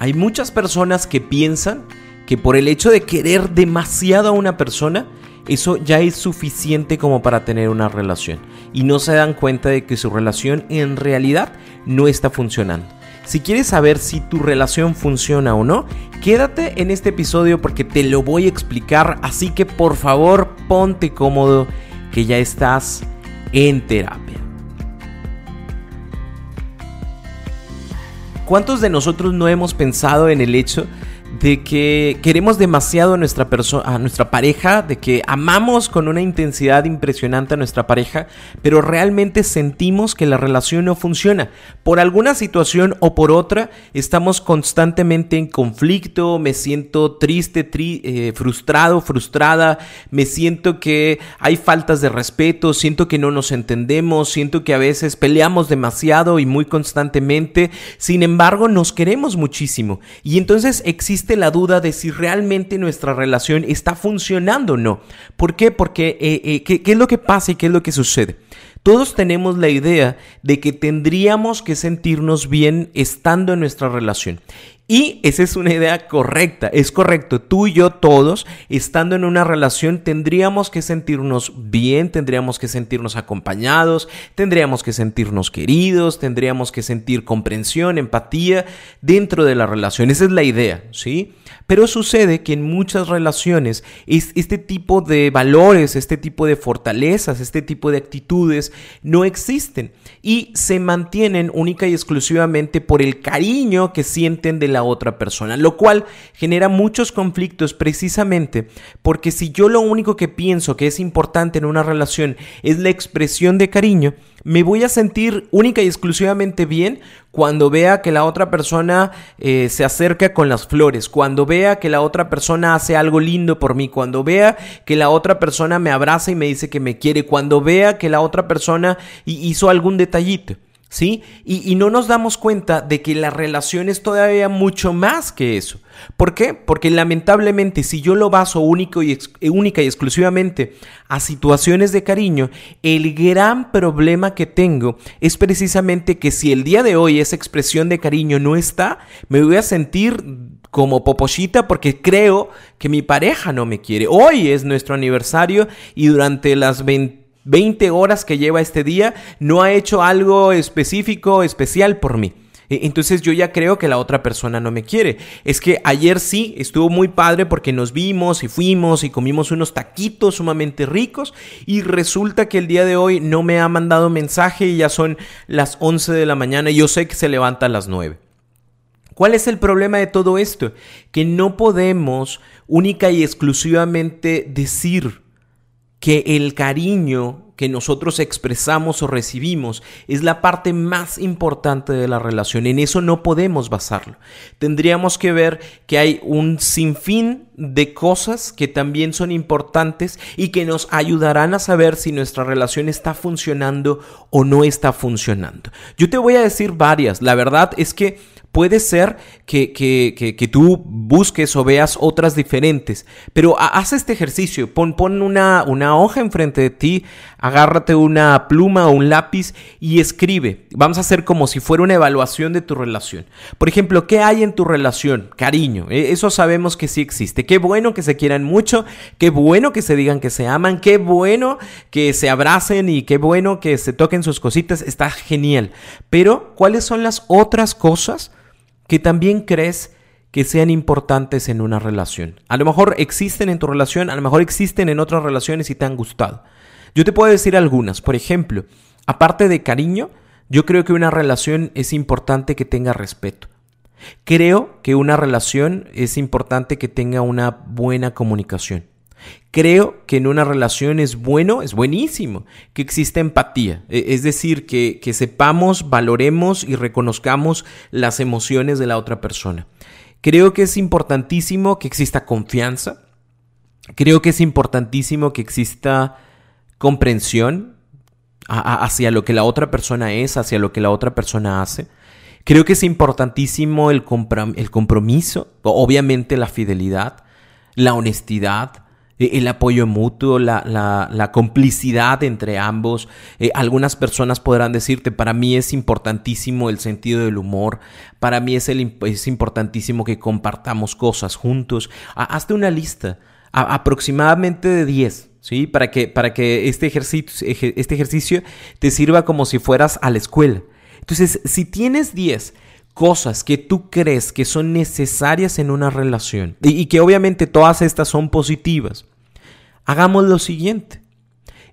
Hay muchas personas que piensan que por el hecho de querer demasiado a una persona, eso ya es suficiente como para tener una relación. Y no se dan cuenta de que su relación en realidad no está funcionando. Si quieres saber si tu relación funciona o no, quédate en este episodio porque te lo voy a explicar. Así que por favor ponte cómodo que ya estás en terapia. ¿Cuántos de nosotros no hemos pensado en el hecho de que queremos demasiado a nuestra, a nuestra pareja, de que amamos con una intensidad impresionante a nuestra pareja, pero realmente sentimos que la relación no funciona. Por alguna situación o por otra, estamos constantemente en conflicto, me siento triste, eh, frustrado, frustrada, me siento que hay faltas de respeto, siento que no nos entendemos, siento que a veces peleamos demasiado y muy constantemente, sin embargo nos queremos muchísimo. Y entonces existe la duda de si realmente nuestra relación está funcionando o no. ¿Por qué? Porque eh, eh, ¿qué, ¿qué es lo que pasa y qué es lo que sucede? Todos tenemos la idea de que tendríamos que sentirnos bien estando en nuestra relación. Y esa es una idea correcta, es correcto. Tú y yo todos, estando en una relación, tendríamos que sentirnos bien, tendríamos que sentirnos acompañados, tendríamos que sentirnos queridos, tendríamos que sentir comprensión, empatía dentro de la relación. Esa es la idea, ¿sí? Pero sucede que en muchas relaciones este tipo de valores, este tipo de fortalezas, este tipo de actitudes no existen y se mantienen única y exclusivamente por el cariño que sienten de la otra persona, lo cual genera muchos conflictos precisamente porque si yo lo único que pienso que es importante en una relación es la expresión de cariño, me voy a sentir única y exclusivamente bien cuando vea que la otra persona eh, se acerca con las flores, cuando vea que la otra persona hace algo lindo por mí, cuando vea que la otra persona me abraza y me dice que me quiere, cuando vea que la otra persona hizo algún detallito. ¿Sí? Y, no nos damos cuenta de que la relación es todavía mucho más que eso. ¿Por qué? Porque lamentablemente si yo lo baso único y única y exclusivamente a situaciones de cariño, el gran problema que tengo es precisamente que si el día de hoy esa expresión de cariño no está, me voy a sentir como popochita porque creo que mi pareja no me quiere. Hoy es nuestro aniversario y durante las 20 20 horas que lleva este día, no ha hecho algo específico, especial por mí. E, entonces yo ya creo que la otra persona no me quiere. Es que ayer sí estuvo muy padre porque nos vimos y fuimos y comimos unos taquitos sumamente ricos y resulta que el día de hoy no me ha mandado mensaje y ya son las 11 de la mañana y yo sé que se levanta a las 9. ¿Cuál es el problema de todo esto? Que no podemos única y exclusivamente decir que el cariño que nosotros expresamos o recibimos es la parte más importante de la relación. En eso no podemos basarlo. Tendríamos que ver que hay un sinfín de cosas que también son importantes y que nos ayudarán a saber si nuestra relación está funcionando o no está funcionando. Yo te voy a decir varias. La verdad es que Puede ser que, que, que, tú busques o veas otras diferentes, pero haz este ejercicio, pon, pon una, una, hoja enfrente de ti, agárrate una pluma o un lápiz y escribe. Vamos a hacer como si fuera una evaluación de tu relación. Por ejemplo, ¿qué hay en tu relación? Cariño, e, eso sabemos que sí existe. Qué bueno que se quieran mucho, qué bueno que se digan que se aman, qué bueno que se abracen y qué bueno que se toquen sus cositas, está genial. Pero, ¿cuáles son las otras cosas? que también crees que sean importantes en una relación. A lo mejor existen en tu relación, a lo mejor existen en otras relaciones y te han gustado. Yo te puedo decir algunas. Por ejemplo, aparte de cariño, yo creo que una relación es importante que tenga respeto. Creo que una relación es importante que tenga una buena comunicación. Creo que en una relación es bueno, es buenísimo que exista empatía, e, es decir, que, que sepamos, valoremos y reconozcamos las emociones de la otra persona. Creo que es importantísimo que exista confianza, creo que es importantísimo que exista comprensión hacia lo que la otra persona es, hacia lo que la otra persona hace. Creo que es importantísimo el, el compromiso, obviamente la fidelidad, la honestidad, e, el apoyo mutuo, la, complicidad entre ambos. Eh, algunas personas podrán decirte, para mí es importantísimo el sentido del humor, para mí es, el, es importantísimo que compartamos cosas juntos. hazte una lista, aproximadamente de 10. ¿Sí? Para que, para que este, ejercicio, este ejercicio te sirva como si fueras a la escuela. Entonces, si tienes 10 cosas que tú crees que son necesarias en una relación y, que obviamente todas estas son positivas, hagamos lo siguiente.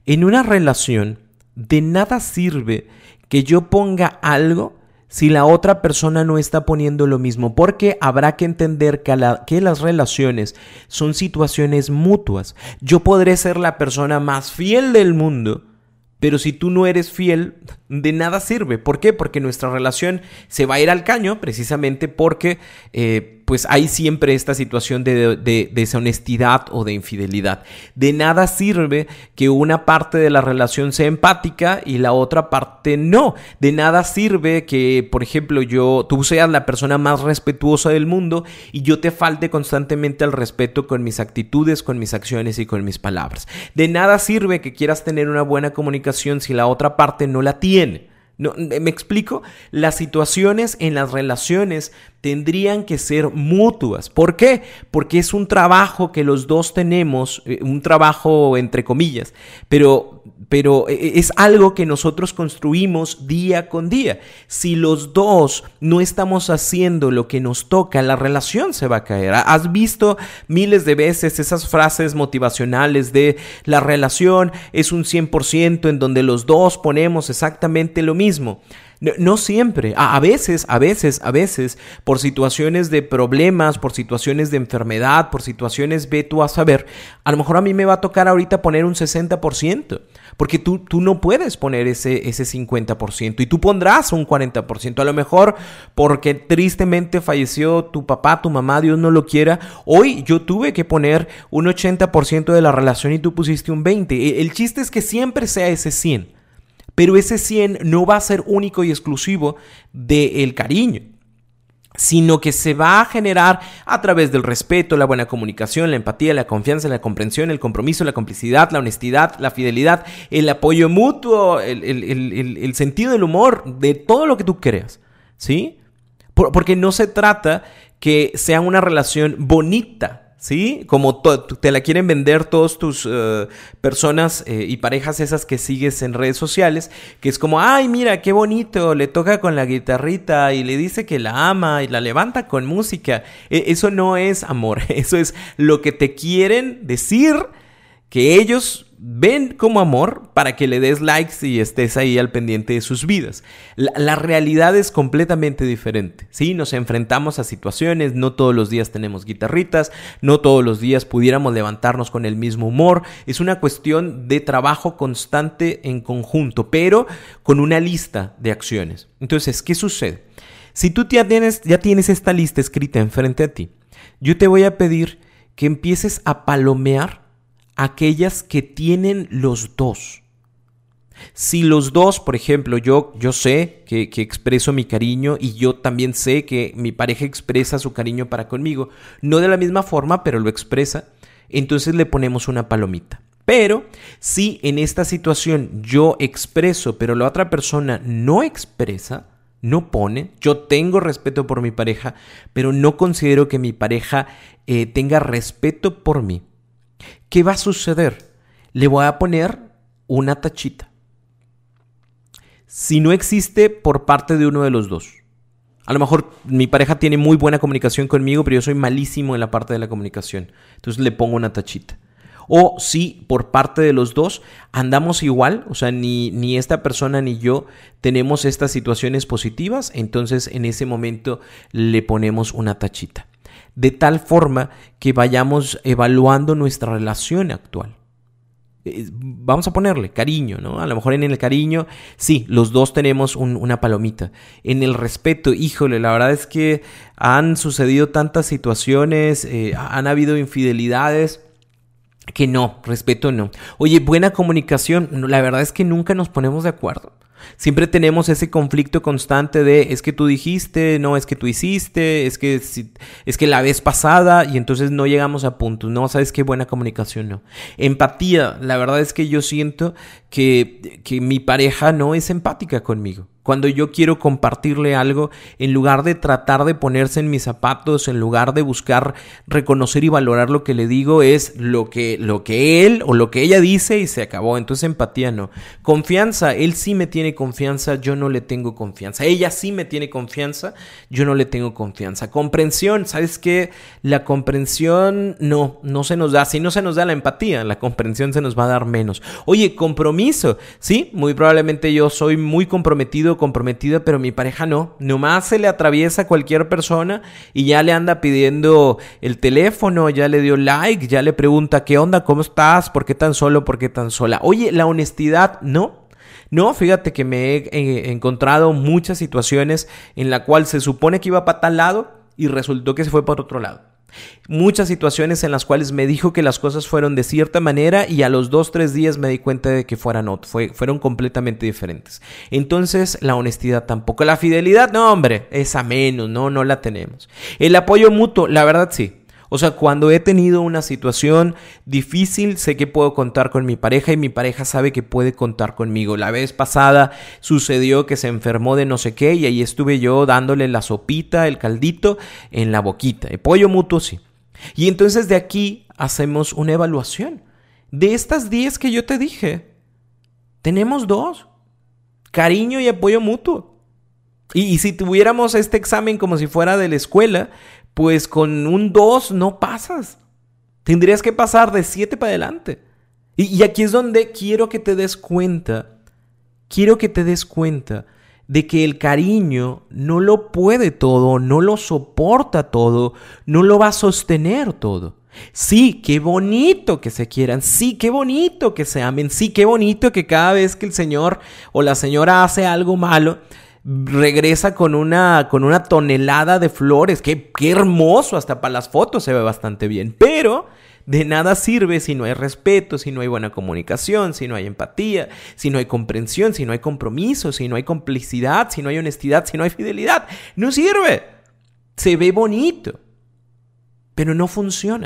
En una relación, de nada sirve que yo ponga algo si la otra persona no está poniendo lo mismo, porque habrá que entender que, las relaciones son situaciones mutuas. Yo podré ser la persona más fiel del mundo, pero si tú no eres fiel, de nada sirve. ¿Por qué? Porque nuestra relación se va a ir al caño precisamente porque eh, pues hay siempre esta situación de, deshonestidad o de infidelidad. De nada sirve que una parte de la relación sea empática y la otra parte no. De nada sirve que, por ejemplo, yo, tú seas la persona más respetuosa del mundo y yo te falte constantemente el respeto con mis actitudes, con mis acciones y con mis palabras. De nada sirve que quieras tener una buena comunicación si la otra parte no la tiene. No, ¿Me explico? Las situaciones en las relaciones tendrían que ser mutuas. ¿Por qué? Porque es un trabajo que los dos tenemos, eh, un trabajo entre comillas, pero, pero eh, es algo que nosotros construimos día con día. Si los dos no estamos haciendo lo que nos toca, la relación se va a caer. Has visto miles de veces esas frases motivacionales de la relación es un 100% en donde los dos ponemos exactamente lo mismo. No, siempre, a, veces, a veces, a veces, por situaciones de problemas, por situaciones de enfermedad, por situaciones, ve tú a saber, a lo mejor a mí me va a tocar ahorita poner un 60%, porque tú, tú no puedes poner ese, ese 50% y tú pondrás un 40%, a lo mejor porque tristemente falleció tu papá, tu mamá, Dios no lo quiera, hoy yo tuve que poner un 80% de la relación y tú pusiste un 20%, e, el chiste es que siempre sea ese 100%. Pero ese 100 no va a ser único y exclusivo del cariño sino que se va a generar a través del respeto, la buena comunicación, la empatía, la confianza, la comprensión, el compromiso, la complicidad, la honestidad, la fidelidad, el apoyo mutuo, el, sentido del humor, de todo lo que tú creas, ¿sí? porque no se trata que sea una relación bonita, ¿sí? Como te la quieren vender todas tus eh, personas eh, y parejas esas que sigues en redes sociales, que es como, ay, mira, qué bonito, le toca con la guitarrita y le dice que la ama y la levanta con música. E, eso no es amor, eso es lo que te quieren decir que ellos ven como amor para que le des likes y estés ahí al pendiente de sus vidas. La, realidad es completamente diferente. Sí, nos enfrentamos a situaciones, no todos los días tenemos guitarritas, no todos los días pudiéramos levantarnos con el mismo humor. Es una cuestión de trabajo constante en conjunto, pero con una lista de acciones. Entonces, ¿qué sucede? Si tú ya tienes, ya tienes esta lista escrita enfrente a ti, yo te voy a pedir que empieces a palomear aquellas que tienen los dos. Si los dos, por ejemplo, yo, yo sé que, expreso mi cariño y yo también sé que mi pareja expresa su cariño para conmigo, no de la misma forma, pero lo expresa, entonces le ponemos una palomita. Pero si en esta situación yo expreso, pero la otra persona no expresa, no pone, yo tengo respeto por mi pareja, pero no considero que mi pareja eh, tenga respeto por mí, ¿Qué va a suceder? Le voy a poner una tachita. Si no existe por parte de uno de los dos. A lo mejor mi pareja tiene muy buena comunicación conmigo, pero yo soy malísimo en la parte de la comunicación. Entonces le pongo una tachita. O si por parte de los dos andamos igual, o sea, ni, ni esta persona ni yo tenemos estas situaciones positivas, entonces en ese momento le ponemos una tachita. De tal forma que vayamos evaluando nuestra relación actual. Eh, vamos a ponerle cariño, ¿no? A lo mejor en el cariño, sí, los dos tenemos una palomita. En el respeto, híjole, la verdad es que han sucedido tantas situaciones, eh, han habido infidelidades. Que no, respeto no. Oye, buena comunicación, la verdad es que nunca nos ponemos de acuerdo. Siempre tenemos ese conflicto constante de es que tú dijiste, no es que tú hiciste, es que es que la vez pasada y entonces no llegamos a puntos. No, sabes qué buena comunicación, no. Empatía, la verdad es que yo siento que, que mi pareja no es empática conmigo. Cuando yo quiero compartirle algo, en lugar de tratar de ponerse en mis zapatos, en lugar de buscar reconocer y valorar lo que le digo, es lo que, lo que él o lo que ella dice y se acabó. Entonces empatía no. Confianza, él sí me confianza, yo no le tengo confianza. Ella sí me tiene confianza, yo no le tengo confianza. Comprensión, ¿sabes qué? La comprensión no, no se nos da. Si no se nos da la empatía, la comprensión se nos va a dar menos. Oye, compromiso, sí, muy probablemente yo soy muy comprometido comprometida, pero mi pareja no. Nomás se le atraviesa cualquier persona y ya le anda pidiendo el teléfono, ya le dio like, ya le pregunta qué onda, cómo estás, por qué tan solo, por qué tan sola. Oye, la honestidad, no. No, fíjate que me he eh, encontrado muchas situaciones en la cual se supone que iba para tal lado y resultó que se fue por otro lado. Muchas situaciones en las cuales me dijo que las cosas fueron de cierta manera y a los dos, tres días me di cuenta de que fueran, fue, fueron completamente diferentes. Entonces, la honestidad tampoco. La fidelidad, no, hombre, es a menos, no, no la tenemos. El apoyo mutuo, la verdad sí. O sea, cuando he tenido una situación difícil, sé que puedo contar con mi pareja y mi pareja sabe que puede contar conmigo. La vez pasada sucedió que se enfermó de no sé qué y ahí estuve yo dándole la sopita, el caldito en la boquita. Apoyo mutuo, sí. Y entonces de aquí hacemos una evaluación. De estas 10 que yo te dije, tenemos dos. Cariño y apoyo mutuo. Y, y, si tuviéramos este examen como si fuera de la escuela, pues con un 2 no pasas. Tendrías que pasar de 7 para adelante. Y, aquí es donde quiero que te des cuenta, quiero que te des cuenta de que el cariño no lo puede todo, no lo soporta todo, no lo va a sostener todo. Sí, qué bonito que se quieran, sí, qué bonito que se amen, sí, qué bonito que cada vez que el señor o la señora hace algo malo, regresa con una, con una tonelada de flores. Qué, qué hermoso, hasta para las fotos se ve bastante bien. Pero de nada sirve si no hay respeto, si no hay buena comunicación, si no hay empatía, si no hay comprensión, si no hay compromiso, si no hay complicidad, si no hay honestidad, si no hay fidelidad. No sirve. Se ve bonito, pero no funciona.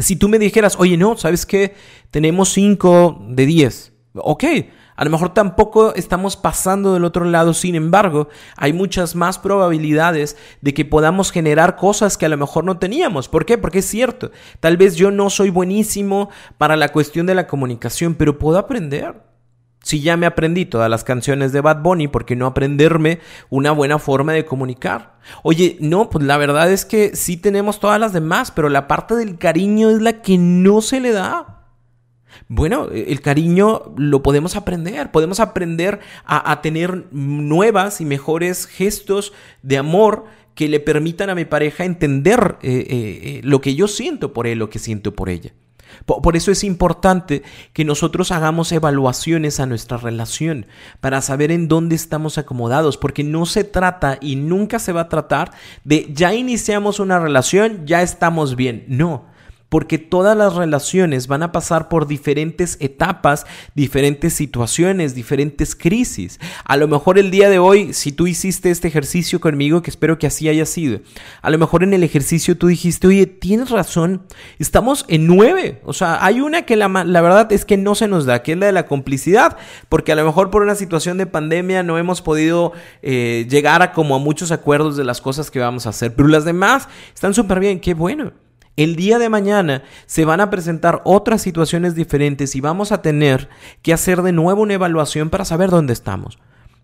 Si tú me dijeras, oye, no, ¿sabes qué? Tenemos 5 de 10. Ok, a lo mejor tampoco estamos pasando del otro lado, sin embargo, hay muchas más probabilidades de que podamos generar cosas que a lo mejor no teníamos. ¿Por qué? Porque es cierto, tal vez yo no soy buenísimo para la cuestión de la comunicación, pero puedo aprender. Si ya me aprendí todas las canciones de Bad Bunny, ¿por qué no aprenderme una buena forma de comunicar? Oye, no, pues la verdad es que sí tenemos todas las demás, pero la parte del cariño es la que no se le da. Bueno, el cariño lo podemos aprender, podemos aprender a, tener nuevas y mejores gestos de amor que le permitan a mi pareja entender eh, eh, eh, lo que yo siento por él, lo que siento por ella. Por eso es importante que nosotros hagamos evaluaciones a nuestra relación para saber en dónde estamos acomodados, porque no se trata y nunca se va a tratar de ya iniciamos una relación, ya estamos bien. No, porque todas las relaciones van a pasar por diferentes etapas, diferentes situaciones, diferentes crisis. A lo mejor el día de hoy, si tú hiciste este ejercicio conmigo, que espero que así haya sido, a lo mejor en el ejercicio tú dijiste, oye, tienes razón, estamos en nueve. O sea, hay una que la, la verdad es que no se nos da, que es la de la complicidad, porque a lo mejor por una situación de pandemia no hemos podido eh, llegar a como a muchos acuerdos de las cosas que vamos a hacer, pero las demás están súper bien, qué bueno. El día de mañana se van a presentar otras situaciones diferentes y vamos a tener que hacer de nuevo una evaluación para saber dónde estamos.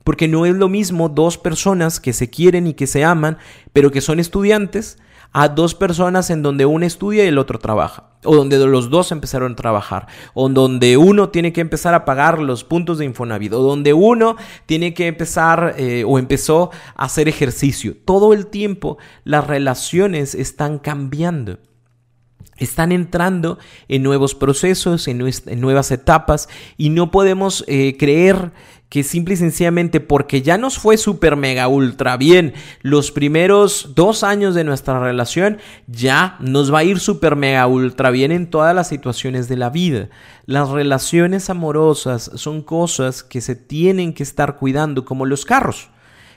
Porque no es lo mismo dos personas que se quieren y que se aman, pero que son estudiantes, a dos personas en donde uno estudia y el otro trabaja, o donde los dos empezaron a trabajar, o donde uno tiene que empezar a pagar los puntos de Infonavit, o donde uno tiene que empezar eh, o empezó a hacer ejercicio. Todo el tiempo las relaciones están cambiando están entrando en nuevos procesos, en, nuevas etapas y no podemos eh, creer que simple y sencillamente porque ya nos fue súper mega ultra bien los primeros dos años de nuestra relación, ya nos va a ir súper mega ultra bien en todas las situaciones de la vida. Las relaciones amorosas son cosas que se tienen que estar cuidando como los carros.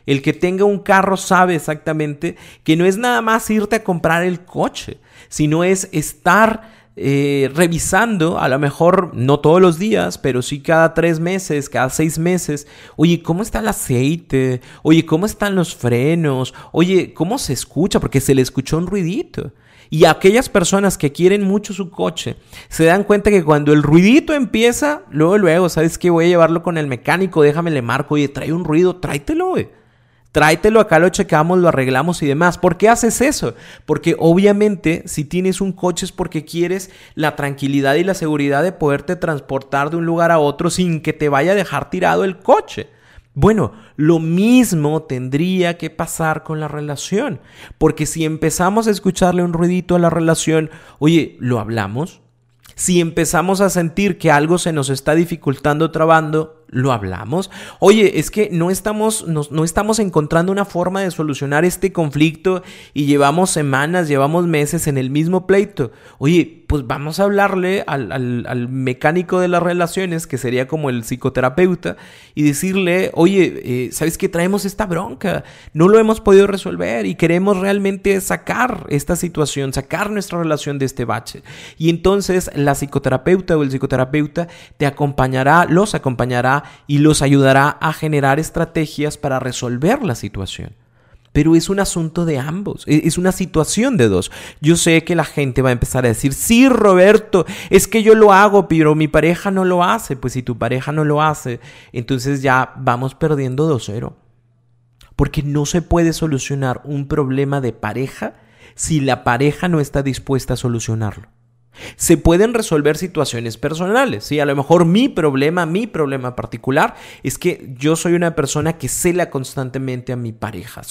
El que tenga un carro sabe exactamente que no es nada más irte a comprar el coche, sino es estar eh, revisando, a lo mejor no todos los días, pero sí cada tres meses, cada seis meses, oye, ¿cómo está el aceite? Oye, ¿cómo están los frenos? Oye, ¿cómo se escucha? Porque se le escuchó un ruidito. Y aquellas personas que quieren mucho su coche se dan cuenta que cuando el ruidito empieza, luego, luego, ¿sabes qué? Voy a llevarlo con el mecánico, déjame le marco, oye, trae un ruido, tráetelo, güey. Tráetelo acá, lo checamos, lo arreglamos y demás. ¿Por qué haces eso? Porque obviamente si tienes un coche es porque quieres la tranquilidad y la seguridad de poderte transportar de un lugar a otro sin que te vaya a dejar tirado el coche. Bueno, lo mismo tendría que pasar con la relación, porque si empezamos a escucharle un ruidito a la relación, oye, ¿lo hablamos? Si empezamos a sentir que algo se nos está dificultando, trabando, lo hablamos. Oye, es que no estamos, no, estamos encontrando una forma de solucionar este conflicto y llevamos semanas, llevamos meses en el mismo pleito. Oye, pues vamos a hablarle al, al, mecánico de las relaciones, que sería como el psicoterapeuta, y decirle, oye, eh, ¿sabes qué? Traemos esta bronca, no lo hemos podido resolver y queremos realmente sacar esta situación, sacar nuestra relación de este bache. Y entonces la psicoterapeuta o el psicoterapeuta te acompañará, los acompañará y los ayudará a generar estrategias para resolver la situación. Pero es un asunto de ambos, e-, es una situación de dos. Yo sé que la gente va a empezar a decir, sí, Roberto, es que yo lo hago, pero mi pareja no lo hace. Pues si tu pareja no lo hace, entonces ya vamos perdiendo 2-0. Porque no se puede solucionar un problema de pareja si la pareja no está dispuesta a solucionarlo. Se pueden resolver situaciones personales, ¿sí? A lo mejor mi problema, mi problema particular es que yo soy una persona que cela constantemente a mi pareja.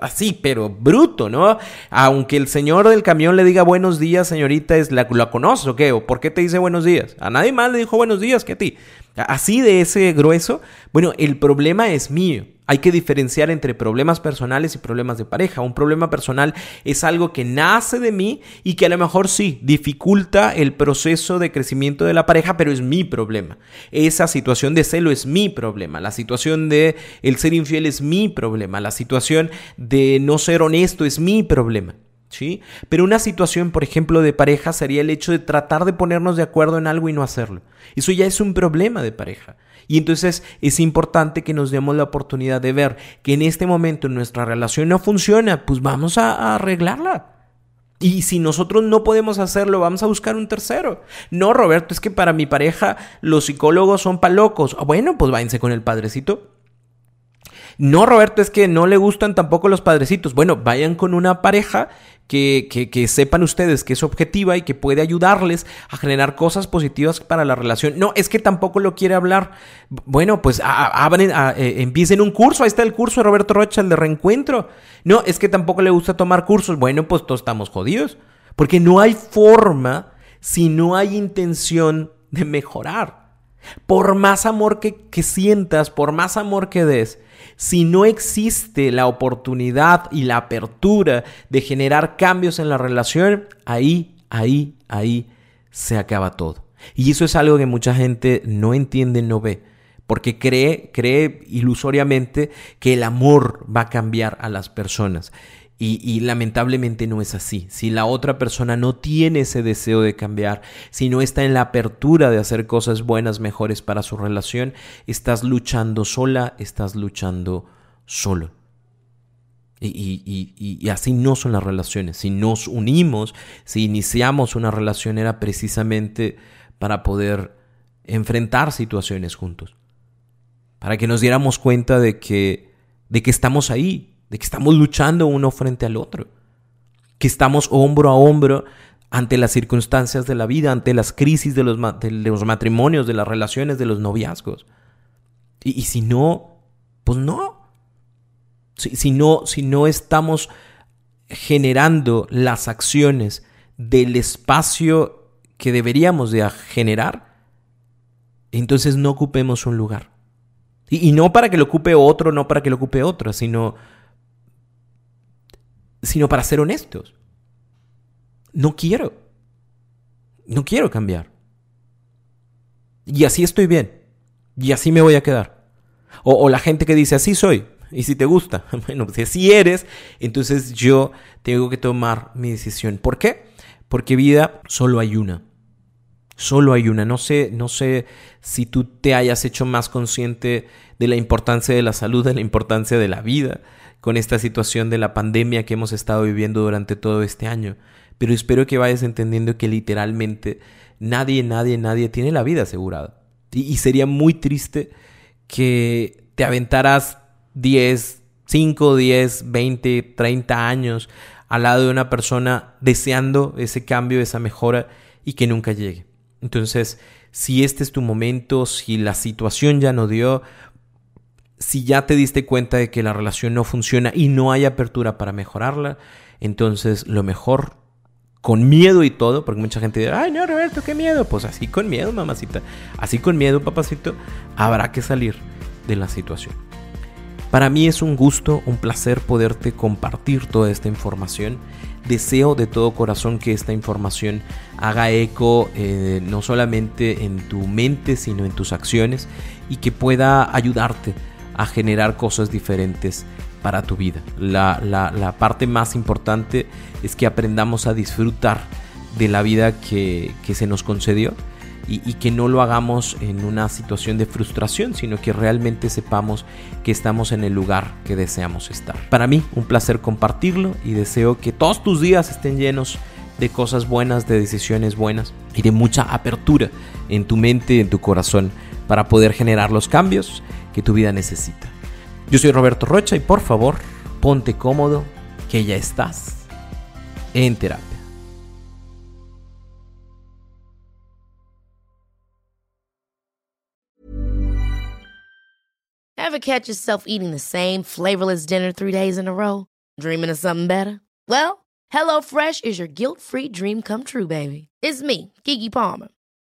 así, pero bruto, ¿no? Aunque el señor del camión le diga buenos días, señorita, es la, ¿la o qué? ¿O por qué te dice buenos días? A nadie más le dijo buenos días que a ti. Así de ese grueso, bueno, el problema es mío. Hay que diferenciar entre problemas personales y problemas de pareja. Un problema personal es algo que nace de mí y que a lo mejor sí dificulta el proceso de crecimiento de la pareja, pero es mi problema. Esa situación de celo es mi problema. La situación de el ser infiel es mi problema. La situación de no ser honesto es mi problema. ¿Sí? Pero una situación, por ejemplo, de pareja sería el hecho de tratar de ponernos de acuerdo en algo y no hacerlo. Eso ya es un problema de pareja. Y entonces es importante que nos demos la oportunidad de ver que en este momento nuestra relación no funciona, pues vamos a, arreglarla. Y si nosotros no podemos hacerlo, vamos a buscar un tercero. No, Roberto, es que para mi pareja los psicólogos son palocos. Ah, bueno, pues váyanse con el padrecito. No, Roberto, es que no le gustan tampoco los padrecitos. Bueno, vayan con una pareja que, que, sepan ustedes que es objetiva y que puede ayudarles a generar cosas positivas para la relación. No, es que tampoco lo quiere hablar. Bueno, pues abren, eh, empiecen un curso. Ahí está el curso de Roberto Rocha, el de reencuentro. No, es que tampoco le gusta tomar cursos. Bueno, pues todos estamos jodidos. Porque no hay forma si no hay intención de mejorar. Por más amor que, que sientas, por más amor que des, si no existe la oportunidad y la apertura de generar cambios en la relación, ahí ahí, ahí se acaba todo. Y eso es algo que mucha gente no entiende, no ve, porque cree, cree ilusoriamente que el amor va a cambiar a las personas. Y, lamentablemente no es así. Si la otra persona no tiene ese deseo de cambiar, si no está en la apertura de hacer cosas buenas, mejores para su relación, estás luchando sola, estás luchando solo. Y, y, así no son las relaciones. Si nos unimos, si iniciamos una relación, era precisamente para poder enfrentar situaciones juntos. Para que nos diéramos cuenta de que, de que estamos ahí, de que estamos luchando uno frente al otro, que estamos hombro a hombro ante las circunstancias de la vida, ante las crisis de los, los matrimonios, de las relaciones, de los noviazgos. Y, si no, pues no. Si, no, si no estamos generando las acciones del espacio que deberíamos de generar, entonces no ocupemos un lugar. Y, y, no para que lo ocupe otro, no para que lo ocupe otro, sino sino para ser honestos. No quiero. No quiero cambiar. Y así estoy bien. Y así me voy a quedar. O, la gente que dice, así soy. Y si te gusta, bueno, si así eres, entonces yo tengo que tomar mi decisión. ¿Por qué? Porque vida solo hay una. Solo hay una. No sé, no sé si tú te hayas hecho más consciente de la importancia de la salud, de la importancia de la vida, con esta situación de la pandemia que hemos estado viviendo durante todo este año. Pero espero que vayas entendiendo que literalmente nadie, nadie, nadie tiene la vida asegurada. Y, sería muy triste que te aventaras 10, 5, 10, 20, 30 años al lado de una persona deseando ese cambio, esa mejora y que nunca llegue. Entonces, si este es tu momento, si la situación ya no dio, si ya te diste cuenta de que la relación no funciona y no hay apertura para mejorarla, entonces lo mejor, con miedo y todo, porque mucha gente dice, ay no, Roberto, qué miedo. Pues así con miedo, mamacita, así con miedo, papacito, habrá que salir de la situación. Para mí es un gusto, un placer poderte compartir toda esta información. Deseo de todo corazón que esta información haga eco eh, no solamente en tu mente, sino en tus acciones y que pueda ayudarte a generar cosas diferentes para tu vida. La, parte más importante es que aprendamos a disfrutar de la vida que, se nos concedió y, y, que no lo hagamos en una situación de frustración, sino que realmente sepamos que estamos en el lugar que deseamos estar. Para mí, un placer compartirlo y deseo que todos tus días estén llenos de cosas buenas, de decisiones buenas y de mucha apertura en tu mente y en tu corazón para poder generar los cambios que tu vida necesita. Yo soy Roberto Rocha y por favor, ponte cómodo, que ya estás en terapia. Ever catch yourself eating the same flavorless dinner three days in a row? Dreaming of something better? Well, HelloFresh is your guilt-free dream come true, baby. It's me, Kiki Palmer.